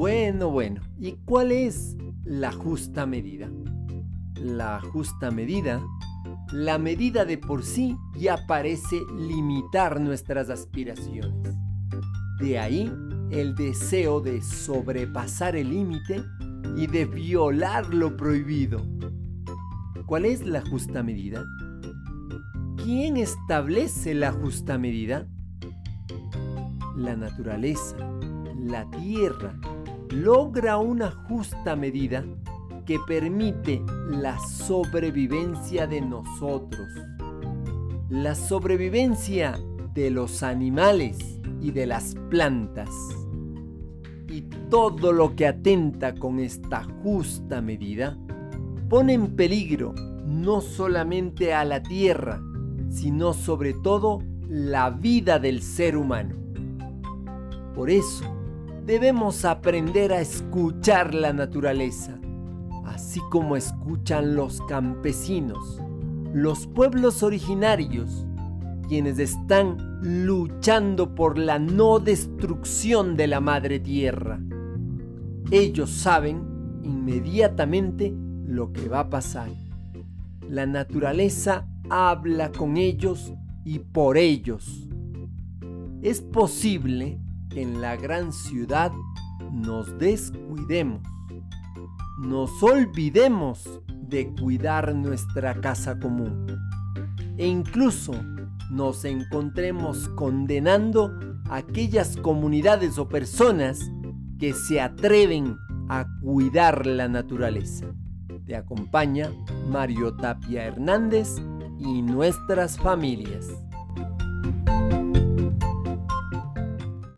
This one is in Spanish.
Bueno, bueno, ¿y cuál es la justa medida? La justa medida, la medida de por sí ya parece limitar nuestras aspiraciones. De ahí el deseo de sobrepasar el límite y de violar lo prohibido. ¿Cuál es la justa medida? ¿Quién establece la justa medida? La naturaleza, la tierra, logra una justa medida que permite la sobrevivencia de nosotros, la sobrevivencia de los animales y de las plantas. Y todo lo que atenta con esta justa medida pone en peligro no solamente a la tierra, sino sobre todo la vida del ser humano. Por eso, debemos aprender a escuchar la naturaleza, así como escuchan los campesinos, los pueblos originarios, quienes están luchando por la no destrucción de la madre tierra. Ellos saben inmediatamente lo que va a pasar. La naturaleza habla con ellos y por ellos. Es posible en la gran ciudad nos descuidemos, nos olvidemos de cuidar nuestra casa común e incluso nos encontremos condenando a aquellas comunidades o personas que se atreven a cuidar la naturaleza. Te acompaña Mario Tapia Hernández y nuestras familias.